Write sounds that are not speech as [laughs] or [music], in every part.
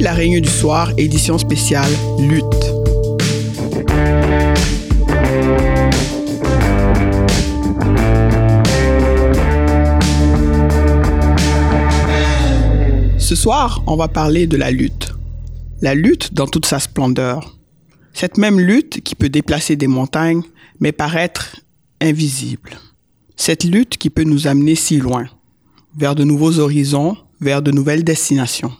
La Réunion du Soir, édition spéciale Lutte. Ce soir, on va parler de la lutte. La lutte dans toute sa splendeur. Cette même lutte qui peut déplacer des montagnes, mais paraître invisible. Cette lutte qui peut nous amener si loin, vers de nouveaux horizons, vers de nouvelles destinations.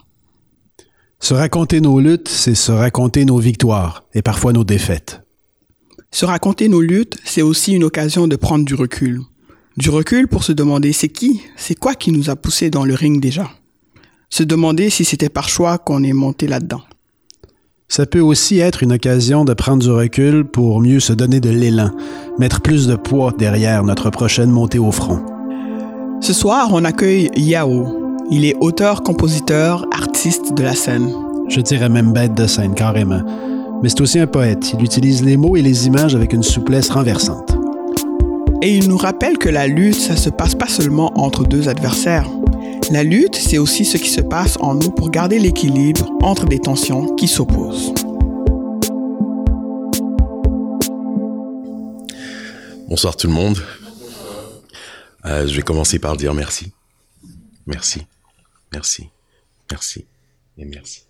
Se raconter nos luttes, c'est se raconter nos victoires et parfois nos défaites. Se raconter nos luttes, c'est aussi une occasion de prendre du recul. Du recul pour se demander c'est qui, c'est quoi qui nous a poussés dans le ring déjà. Se demander si c'était par choix qu'on est monté là-dedans. Ça peut aussi être une occasion de prendre du recul pour mieux se donner de l'élan, mettre plus de poids derrière notre prochaine montée au front. Ce soir, on accueille Yao, il est auteur, compositeur, artiste de la scène. Je dirais même bête de scène, carrément. Mais c'est aussi un poète. Il utilise les mots et les images avec une souplesse renversante. Et il nous rappelle que la lutte, ça se passe pas seulement entre deux adversaires. La lutte, c'est aussi ce qui se passe en nous pour garder l'équilibre entre des tensions qui s'opposent. Bonsoir tout le monde. Euh, je vais commencer par dire merci. Merci. Merci, merci et merci.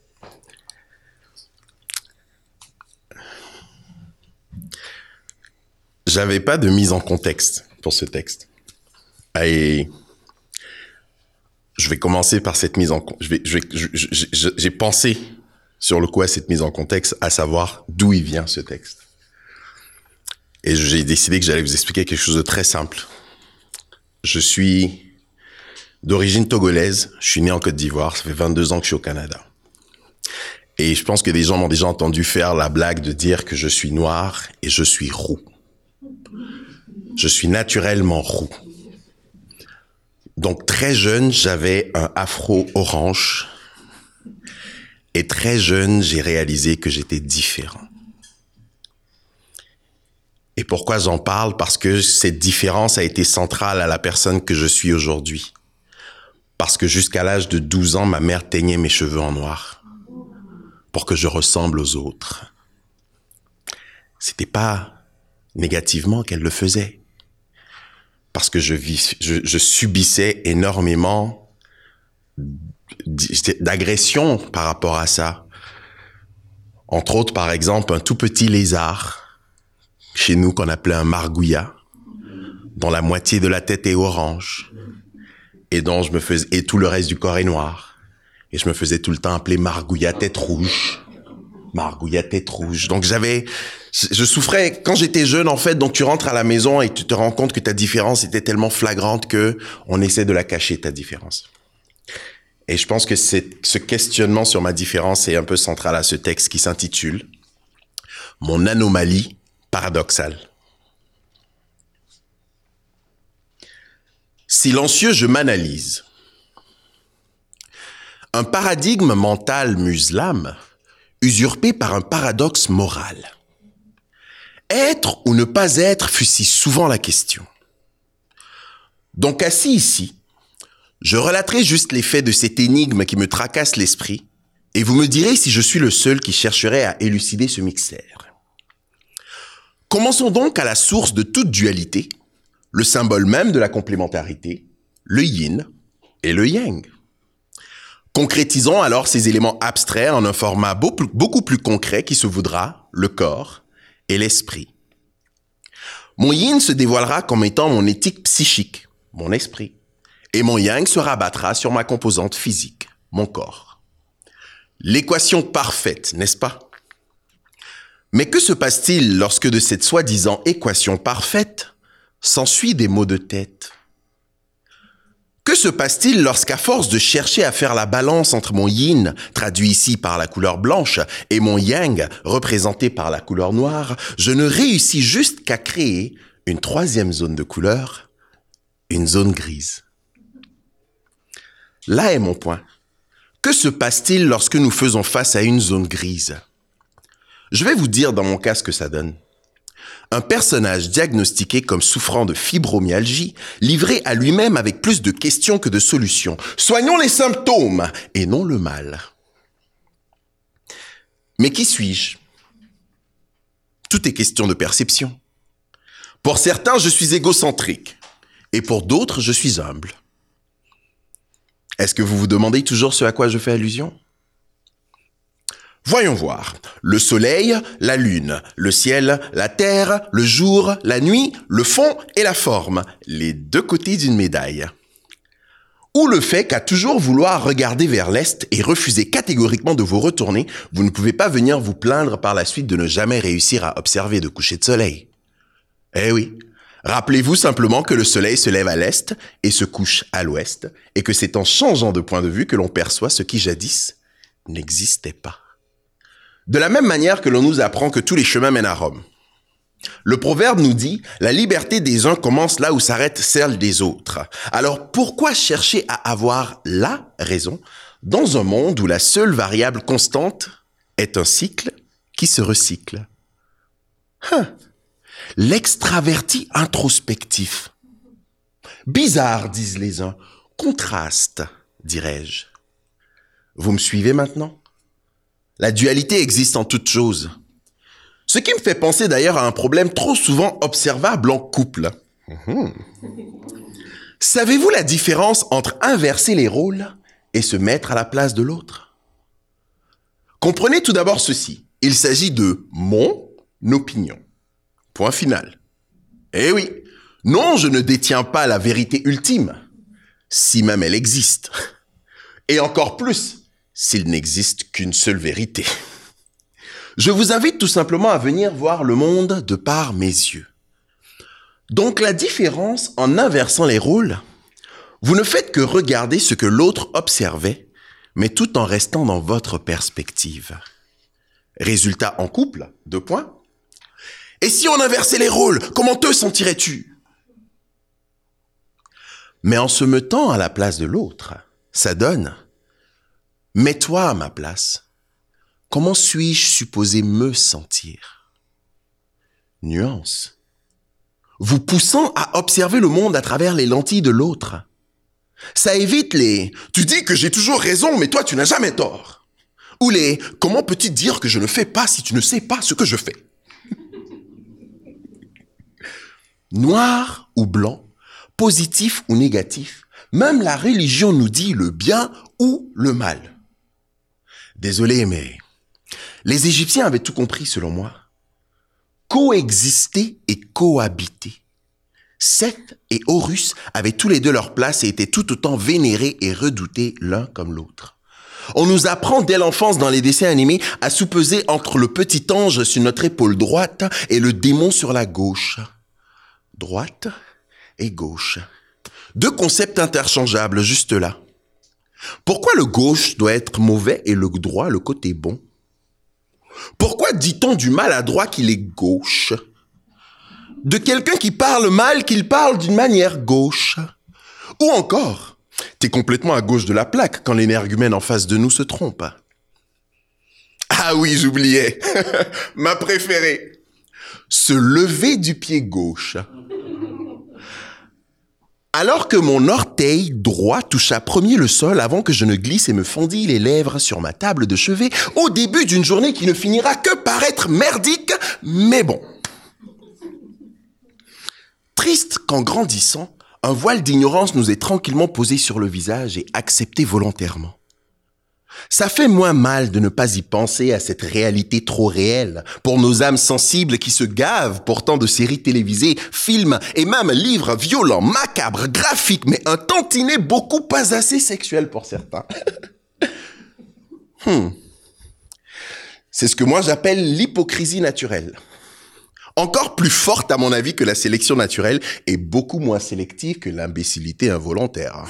J'avais pas de mise en contexte pour ce texte. Et je vais commencer par cette mise en je j'ai pensé sur le à cette mise en contexte, à savoir d'où il vient ce texte. Et j'ai décidé que j'allais vous expliquer quelque chose de très simple. Je suis d'origine togolaise. Je suis né en Côte d'Ivoire. Ça fait 22 ans que je suis au Canada. Et je pense que des gens m'ont déjà entendu faire la blague de dire que je suis noir et je suis roux. Je suis naturellement roux. Donc très jeune, j'avais un afro orange. Et très jeune, j'ai réalisé que j'étais différent. Et pourquoi j'en parle? Parce que cette différence a été centrale à la personne que je suis aujourd'hui parce que jusqu'à l'âge de 12 ans, ma mère teignait mes cheveux en noir pour que je ressemble aux autres. C'était pas négativement qu'elle le faisait, parce que je, je, subissais énormément d'agressions par rapport à ça. Entre autres, par exemple, un tout petit lézard chez nous qu'on appelait un margouillat, dont la moitié de la tête est orange et dont je me faisais et tout le reste du corps est noir. Et je me faisais tout le temps appeler Margouilla tête rouge. Margouilla tête rouge. Donc j'avais je souffrais quand j'étais jeune en fait. Donc tu rentres à la maison et tu te rends compte que ta différence était tellement flagrante que on essaie de la cacher ta différence. Et je pense que c'est ce questionnement sur ma différence est un peu central à ce texte qui s'intitule Mon anomalie paradoxale Silencieux, je m'analyse. Un paradigme mental musulman usurpé par un paradoxe moral. Être ou ne pas être fut si souvent la question. Donc assis ici, je relaterai juste les faits de cette énigme qui me tracasse l'esprit, et vous me direz si je suis le seul qui chercherait à élucider ce mystère. Commençons donc à la source de toute dualité, le symbole même de la complémentarité, le yin et le yang. Concrétisons alors ces éléments abstraits en un format beaucoup plus concret qui se voudra le corps et l'esprit. Mon yin se dévoilera comme étant mon éthique psychique, mon esprit, et mon yang se rabattra sur ma composante physique, mon corps. L'équation parfaite, n'est-ce pas? Mais que se passe-t-il lorsque de cette soi-disant équation parfaite, s'ensuit des maux de tête. Que se passe-t-il lorsqu'à force de chercher à faire la balance entre mon yin, traduit ici par la couleur blanche, et mon yang, représenté par la couleur noire, je ne réussis juste qu'à créer une troisième zone de couleur, une zone grise. Là est mon point. Que se passe-t-il lorsque nous faisons face à une zone grise? Je vais vous dire dans mon cas ce que ça donne un personnage diagnostiqué comme souffrant de fibromyalgie, livré à lui-même avec plus de questions que de solutions. Soignons les symptômes et non le mal. Mais qui suis-je? Tout est question de perception. Pour certains, je suis égocentrique, et pour d'autres, je suis humble. Est-ce que vous vous demandez toujours ce à quoi je fais allusion? Voyons voir. Le soleil, la lune, le ciel, la terre, le jour, la nuit, le fond et la forme, les deux côtés d'une médaille. Ou le fait qu'à toujours vouloir regarder vers l'Est et refuser catégoriquement de vous retourner, vous ne pouvez pas venir vous plaindre par la suite de ne jamais réussir à observer de coucher de soleil. Eh oui. Rappelez-vous simplement que le soleil se lève à l'Est et se couche à l'Ouest, et que c'est en changeant de point de vue que l'on perçoit ce qui jadis n'existait pas. De la même manière que l'on nous apprend que tous les chemins mènent à Rome. Le proverbe nous dit, la liberté des uns commence là où s'arrête celle des autres. Alors pourquoi chercher à avoir la raison dans un monde où la seule variable constante est un cycle qui se recycle? Hein? L'extraverti introspectif. Bizarre, disent les uns. Contraste, dirais-je. Vous me suivez maintenant? La dualité existe en toute chose. Ce qui me fait penser d'ailleurs à un problème trop souvent observable en couple. [laughs] Savez-vous la différence entre inverser les rôles et se mettre à la place de l'autre? Comprenez tout d'abord ceci. Il s'agit de mon opinion. Point final. Eh oui, non, je ne détiens pas la vérité ultime, si même elle existe. Et encore plus, s'il n'existe qu'une seule vérité. Je vous invite tout simplement à venir voir le monde de par mes yeux. Donc la différence en inversant les rôles, vous ne faites que regarder ce que l'autre observait, mais tout en restant dans votre perspective. Résultat en couple, deux points. Et si on inversait les rôles, comment te sentirais-tu? Mais en se mettant à la place de l'autre, ça donne Mets-toi à ma place. Comment suis-je supposé me sentir? Nuance. Vous poussant à observer le monde à travers les lentilles de l'autre. Ça évite les ⁇ tu dis que j'ai toujours raison, mais toi tu n'as jamais tort ⁇ ou les ⁇ comment peux-tu dire que je ne fais pas si tu ne sais pas ce que je fais ?⁇ Noir ou blanc, positif ou négatif, même la religion nous dit le bien ou le mal. Désolé, mais les Égyptiens avaient tout compris selon moi. Coexister et cohabiter. Seth et Horus avaient tous les deux leur place et étaient tout autant vénérés et redoutés l'un comme l'autre. On nous apprend dès l'enfance dans les dessins animés à soupeser entre le petit ange sur notre épaule droite et le démon sur la gauche. Droite et gauche. Deux concepts interchangeables juste là. Pourquoi le gauche doit être mauvais et le droit le côté bon? Pourquoi dit-on du mal à droit qu'il est gauche? De quelqu'un qui parle mal qu'il parle d'une manière gauche? Ou encore, t'es complètement à gauche de la plaque quand l'énergumène en face de nous se trompe. Ah oui, j'oubliais. [laughs] Ma préférée. Se lever du pied gauche. Alors que mon orteil droit toucha premier le sol avant que je ne glisse et me fondis les lèvres sur ma table de chevet au début d'une journée qui ne finira que par être merdique, mais bon. Triste qu'en grandissant, un voile d'ignorance nous est tranquillement posé sur le visage et accepté volontairement. Ça fait moins mal de ne pas y penser à cette réalité trop réelle pour nos âmes sensibles qui se gavent pourtant de séries télévisées, films et même livres violents, macabres, graphiques, mais un tantinet beaucoup pas assez sexuel pour certains. [laughs] Hmm. C'est ce que moi j'appelle l'hypocrisie naturelle. Encore plus forte à mon avis que la sélection naturelle et beaucoup moins sélective que l'imbécilité involontaire.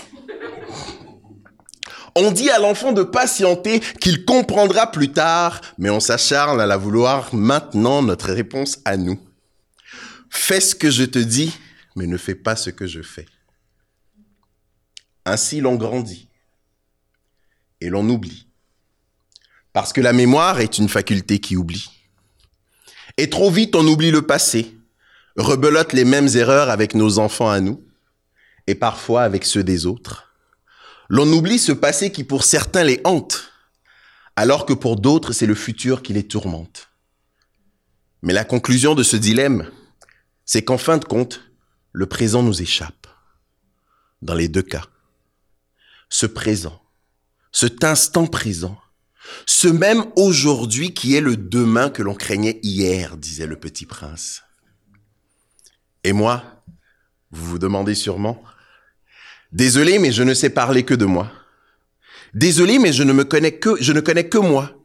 On dit à l'enfant de patienter qu'il comprendra plus tard, mais on s'acharne à la vouloir maintenant notre réponse à nous. Fais ce que je te dis, mais ne fais pas ce que je fais. Ainsi l'on grandit et l'on oublie. Parce que la mémoire est une faculté qui oublie. Et trop vite on oublie le passé, rebelote les mêmes erreurs avec nos enfants à nous, et parfois avec ceux des autres. L'on oublie ce passé qui pour certains les hante. alors que pour d'autres, c'est le futur qui les tourmente. Mais la conclusion de ce dilemme, c'est qu'en fin de compte, le présent nous échappe. Dans les deux cas. Ce présent, cet instant présent, ce même aujourd'hui qui est le demain que l'on craignait hier, disait le petit prince. Et moi, vous vous demandez sûrement, désolé, mais je ne sais parler que de moi. Désolé, mais je ne me connais que, je ne connais que moi.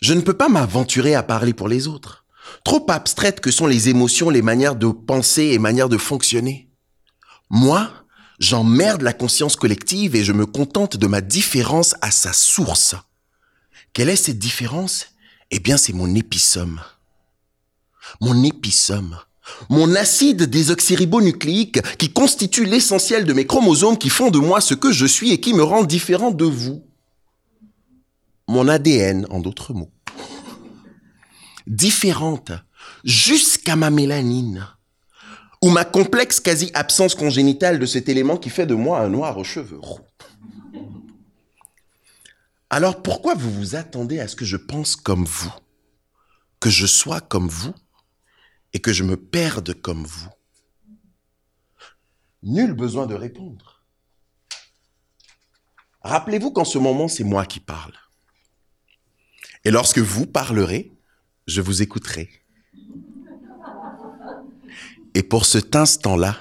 Je ne peux pas m'aventurer à parler pour les autres. Trop abstraites que sont les émotions, les manières de penser et manières de fonctionner. Moi, j'emmerde la conscience collective et je me contente de ma différence à sa source. Quelle est cette différence? Eh bien, c'est mon épisome. Mon épisome. Mon acide désoxyribonucléique qui constitue l'essentiel de mes chromosomes qui font de moi ce que je suis et qui me rend différent de vous. Mon ADN, en d'autres mots. Différente jusqu'à ma mélanine ou ma complexe quasi-absence congénitale de cet élément qui fait de moi un noir aux cheveux. Alors pourquoi vous vous attendez à ce que je pense comme vous, que je sois comme vous? Et que je me perde comme vous Nul besoin de répondre. Rappelez-vous qu'en ce moment, c'est moi qui parle. Et lorsque vous parlerez, je vous écouterai. Et pour cet instant-là,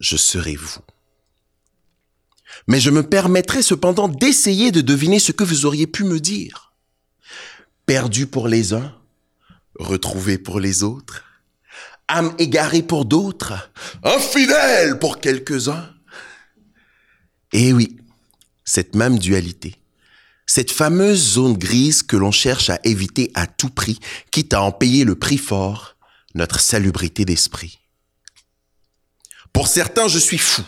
je serai vous. Mais je me permettrai cependant d'essayer de deviner ce que vous auriez pu me dire. Perdu pour les uns, retrouvé pour les autres, âme égarée pour d'autres, infidèle pour quelques-uns. Et oui, cette même dualité, cette fameuse zone grise que l'on cherche à éviter à tout prix, quitte à en payer le prix fort, notre salubrité d'esprit. Pour certains, je suis fou.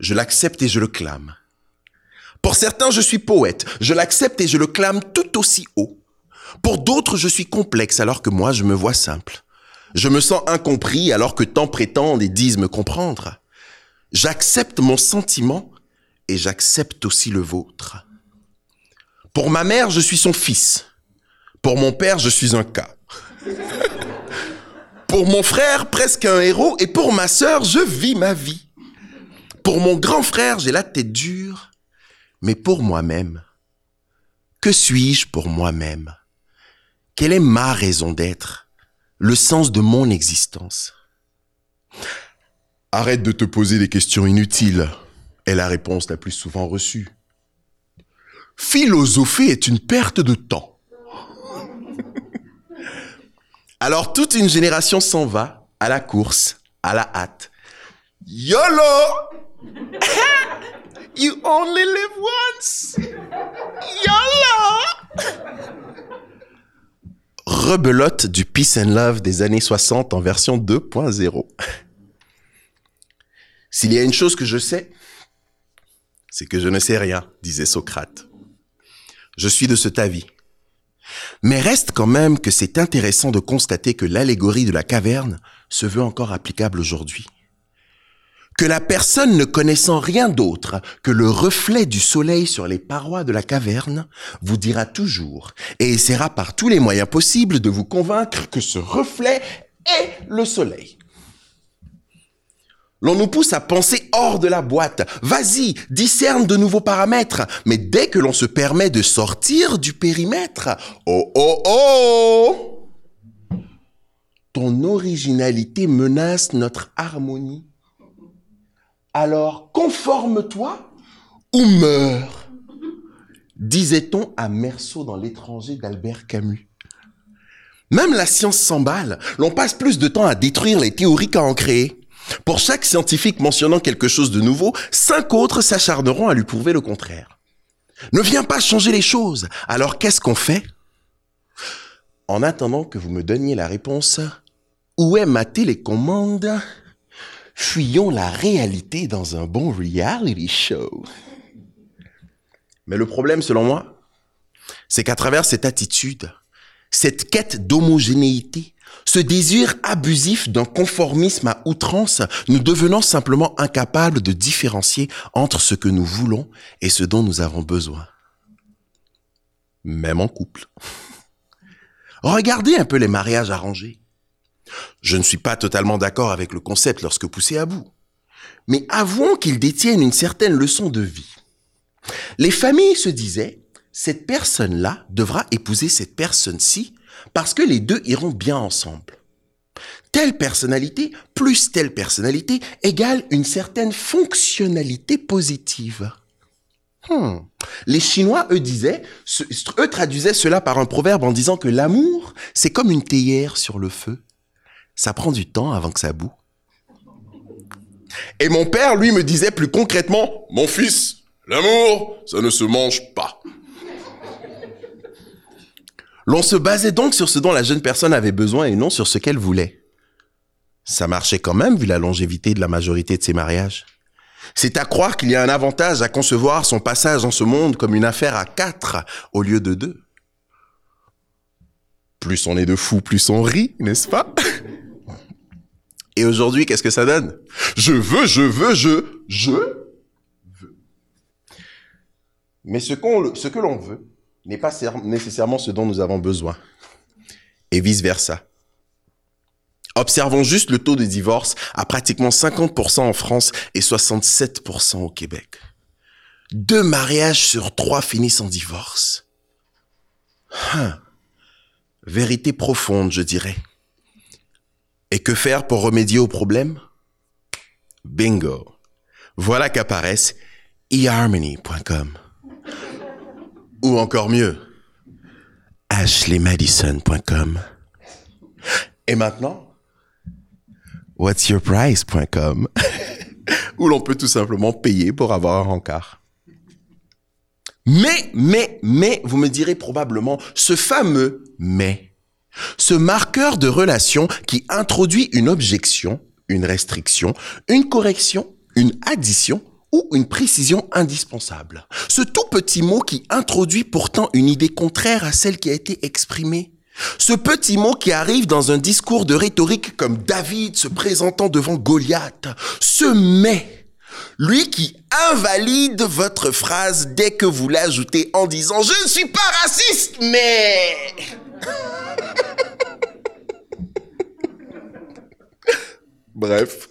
Je l'accepte et je le clame. Pour certains, je suis poète. Je l'accepte et je le clame tout aussi haut. Pour d'autres, je suis complexe alors que moi, je me vois simple. Je me sens incompris alors que tant prétendent et disent me comprendre. J'accepte mon sentiment et j'accepte aussi le vôtre. Pour ma mère, je suis son fils. Pour mon père, je suis un cas. [laughs] Pour mon frère, presque un héros, et pour ma sœur, je vis ma vie. Pour mon grand frère, j'ai la tête dure, mais pour moi-même, que suis-je pour moi-même? Quelle est ma raison d'être? Le sens de mon existence Arrête de te poser des questions inutiles, est la réponse la plus souvent reçue. Philosopher est une perte de temps. [laughs] Alors toute une génération s'en va à la course, à la hâte. YOLO [laughs] You only live once YOLO [laughs] Rebelote du Peace and Love des années 60 en version 2.0. S'il y a une chose que je sais, c'est que je ne sais rien, disait Socrate. Je suis de cet avis. Mais reste quand même que c'est intéressant de constater que l'allégorie de la caverne se veut encore applicable aujourd'hui. Que la personne ne connaissant rien d'autre que le reflet du soleil sur les parois de la caverne vous dira toujours et essaiera par tous les moyens possibles de vous convaincre que ce reflet est le soleil. L'on nous pousse à penser hors de la boîte. Vas-y, discerne de nouveaux paramètres. Mais dès que l'on se permet de sortir du périmètre, oh oh oh Ton originalité menace notre harmonie. Alors conforme-toi ou meurs, disait-on à Merceau dans l'étranger d'Albert Camus. Même la science s'emballe. L'on passe plus de temps à détruire les théories qu'à en créer. Pour chaque scientifique mentionnant quelque chose de nouveau, cinq autres s'acharneront à lui prouver le contraire. Ne viens pas changer les choses. Alors qu'est-ce qu'on fait? En attendant que vous me donniez la réponse, où est ma télécommande Fuyons la réalité dans un bon reality show. Mais le problème, selon moi, c'est qu'à travers cette attitude, cette quête d'homogénéité, ce désir abusif d'un conformisme à outrance, nous devenons simplement incapables de différencier entre ce que nous voulons et ce dont nous avons besoin. même en couple. Regardez un peu les mariages arrangés. Je ne suis pas totalement d'accord avec le concept lorsque poussé à bout. Mais avouons qu'ils détiennent une certaine leçon de vie. Les familles se disaient, cette personne-là devra épouser cette personne-ci parce que les deux iront bien ensemble. Telle personnalité plus telle personnalité égale une certaine fonctionnalité positive. Hmm. Les Chinois, disaient, eux traduisaient cela par un proverbe en disant que l'amour, c'est comme une théière sur le feu. Ça prend du temps avant que ça boue. Et mon père, lui, me disait plus concrètement, mon fils, l'amour, ça ne se mange pas. L'on se basait donc sur ce dont la jeune personne avait besoin et non sur ce qu'elle voulait. Ça marchait quand même vu la longévité de la majorité de ces mariages. C'est à croire qu'il y a un avantage à concevoir son passage dans ce monde comme une affaire à quatre au lieu de deux. Plus on est de fous, plus on rit, n'est-ce pas? Et aujourd'hui, qu'est-ce que ça donne? Je veux, je veux, je, je veux. Mais ce, qu'on, ce que l'on veut n'est pas nécessairement ce dont nous avons besoin. Et vice-versa. Observons juste le taux de divorce à pratiquement 50% en France et 67% au Québec. Deux mariages sur trois finissent en divorce. Hein. Vérité profonde, je dirais. Et que faire pour remédier au problème? Bingo. Voilà qu'apparaissent eharmony.com. Ou encore mieux, ashleymadison.com. Et maintenant, whatsyourprice.com, [laughs] où l'on peut tout simplement payer pour avoir un rencard. Mais, mais, mais, vous me direz probablement, ce fameux mais, ce marqueur de relation qui introduit une objection, une restriction, une correction, une addition ou une précision indispensable. Ce tout petit mot qui introduit pourtant une idée contraire à celle qui a été exprimée ce petit mot qui arrive dans un discours de rhétorique comme David se présentant devant Goliath, ce mais, lui qui invalide votre phrase dès que vous l'ajoutez en disant je ne suis pas raciste, mais... [laughs] Bref,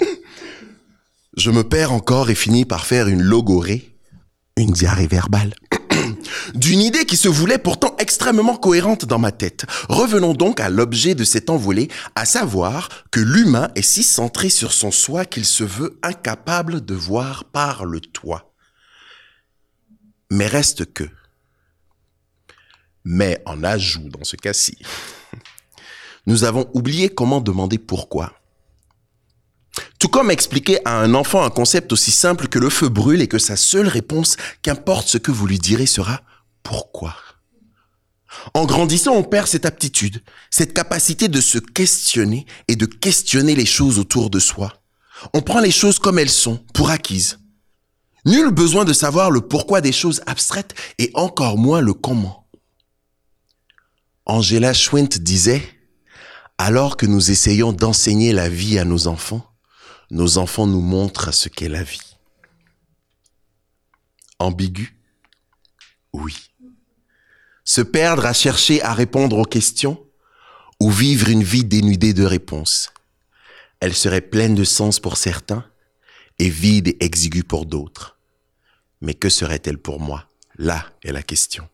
je me perds encore et finis par faire une logorée, une diarrhée verbale [clears throat] d'une idée qui se voulait pourtant extrêmement cohérente dans ma tête. Revenons donc à l'objet de cet envolé, à savoir que l'humain est si centré sur son soi qu'il se veut incapable de voir par le toit. Mais reste que. Mais en ajout dans ce cas-ci, nous avons oublié comment demander pourquoi. Tout comme expliquer à un enfant un concept aussi simple que le feu brûle et que sa seule réponse, qu'importe ce que vous lui direz, sera pourquoi En grandissant, on perd cette aptitude, cette capacité de se questionner et de questionner les choses autour de soi. On prend les choses comme elles sont, pour acquises. Nul besoin de savoir le pourquoi des choses abstraites et encore moins le comment. Angela Schwint disait, alors que nous essayons d'enseigner la vie à nos enfants, nos enfants nous montrent ce qu'est la vie. Ambigu? Oui. Se perdre à chercher à répondre aux questions ou vivre une vie dénudée de réponses? Elle serait pleine de sens pour certains et vide et exiguë pour d'autres. Mais que serait-elle pour moi? Là est la question.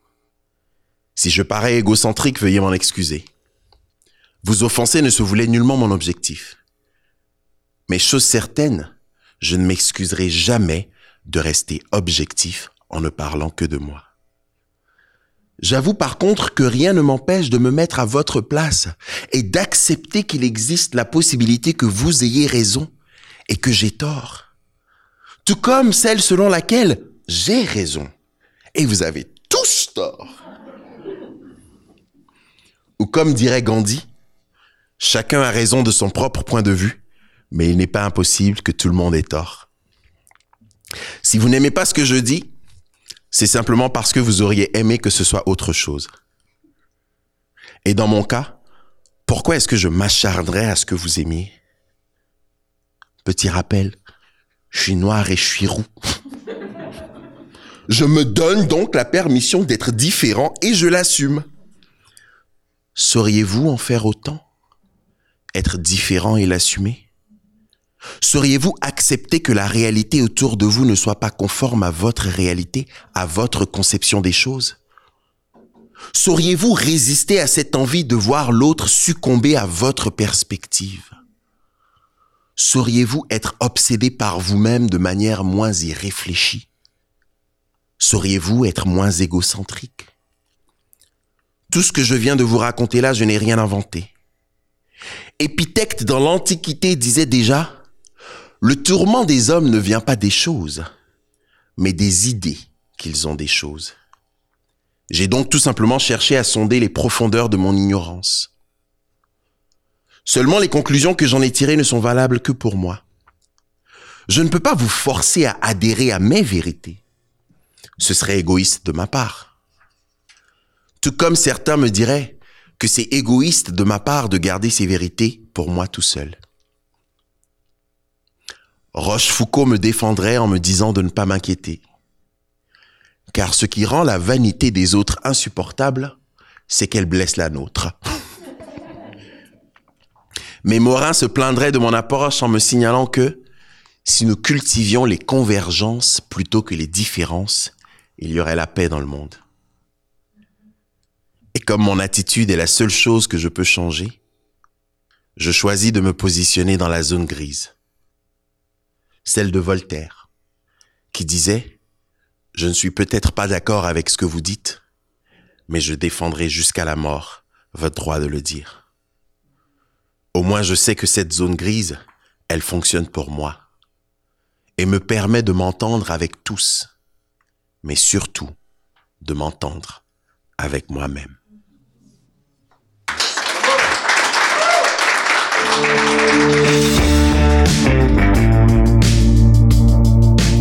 Si je parais égocentrique, veuillez m'en excuser. Vous offenser ne se voulait nullement mon objectif. Mais chose certaine, je ne m'excuserai jamais de rester objectif en ne parlant que de moi. J'avoue par contre que rien ne m'empêche de me mettre à votre place et d'accepter qu'il existe la possibilité que vous ayez raison et que j'ai tort. Tout comme celle selon laquelle j'ai raison et vous avez tous tort. Ou comme dirait Gandhi, chacun a raison de son propre point de vue, mais il n'est pas impossible que tout le monde ait tort. Si vous n'aimez pas ce que je dis, c'est simplement parce que vous auriez aimé que ce soit autre chose. Et dans mon cas, pourquoi est-ce que je m'acharnerais à ce que vous aimiez? Petit rappel, je suis noir et je suis roux. [laughs] Je me donne donc la permission d'être différent et je l'assume. Sauriez-vous en faire autant? Être différent et l'assumer? Sauriez-vous accepter que la réalité autour de vous ne soit pas conforme à votre réalité, à votre conception des choses? Sauriez-vous résister à cette envie de voir l'autre succomber à votre perspective? Sauriez-vous être obsédé par vous-même de manière moins irréfléchie? Sauriez-vous être moins égocentrique? Tout ce que je viens de vous raconter là, je n'ai rien inventé. Épithète dans l'Antiquité disait déjà le tourment des hommes ne vient pas des choses, mais des idées qu'ils ont des choses. J'ai donc tout simplement cherché à sonder les profondeurs de mon ignorance. Seulement les conclusions que j'en ai tirées ne sont valables que pour moi. Je ne peux pas vous forcer à adhérer à mes vérités. Ce serait égoïste de ma part. Tout comme certains me diraient que c'est égoïste de ma part de garder ces vérités pour moi tout seul. Rochefoucauld me défendrait en me disant de ne pas m'inquiéter. Car ce qui rend la vanité des autres insupportable, c'est qu'elle blesse la nôtre. [laughs] Mais Morin se plaindrait de mon approche en me signalant que si nous cultivions les convergences plutôt que les différences, il y aurait la paix dans le monde. Et comme mon attitude est la seule chose que je peux changer, je choisis de me positionner dans la zone grise celle de Voltaire, qui disait Je ne suis peut-être pas d'accord avec ce que vous dites, mais je défendrai jusqu'à la mort votre droit de le dire. Au moins je sais que cette zone grise, elle fonctionne pour moi et me permet de m'entendre avec tous, mais surtout de m'entendre avec moi-même.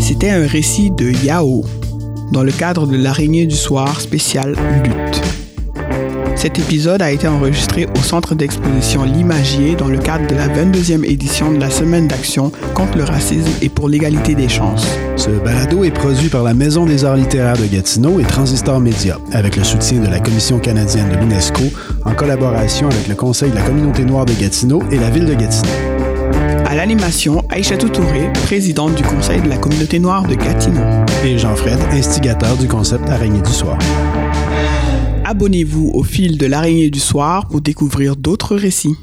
C'était un récit de Yao dans le cadre de l'araignée du soir spécial Lutte. Cet épisode a été enregistré au centre d'exposition L'Imagier dans le cadre de la 22e édition de la Semaine d'action contre le racisme et pour l'égalité des chances. Ce balado est produit par la Maison des arts littéraires de Gatineau et Transistor Média, avec le soutien de la Commission canadienne de l'UNESCO, en collaboration avec le Conseil de la communauté noire de Gatineau et la Ville de Gatineau. À l'animation, Aïcha Touré, présidente du Conseil de la communauté noire de Gatineau. Et Jean-Fred, instigateur du concept Araignée du soir. Abonnez-vous au fil de l'araignée du soir pour découvrir d'autres récits.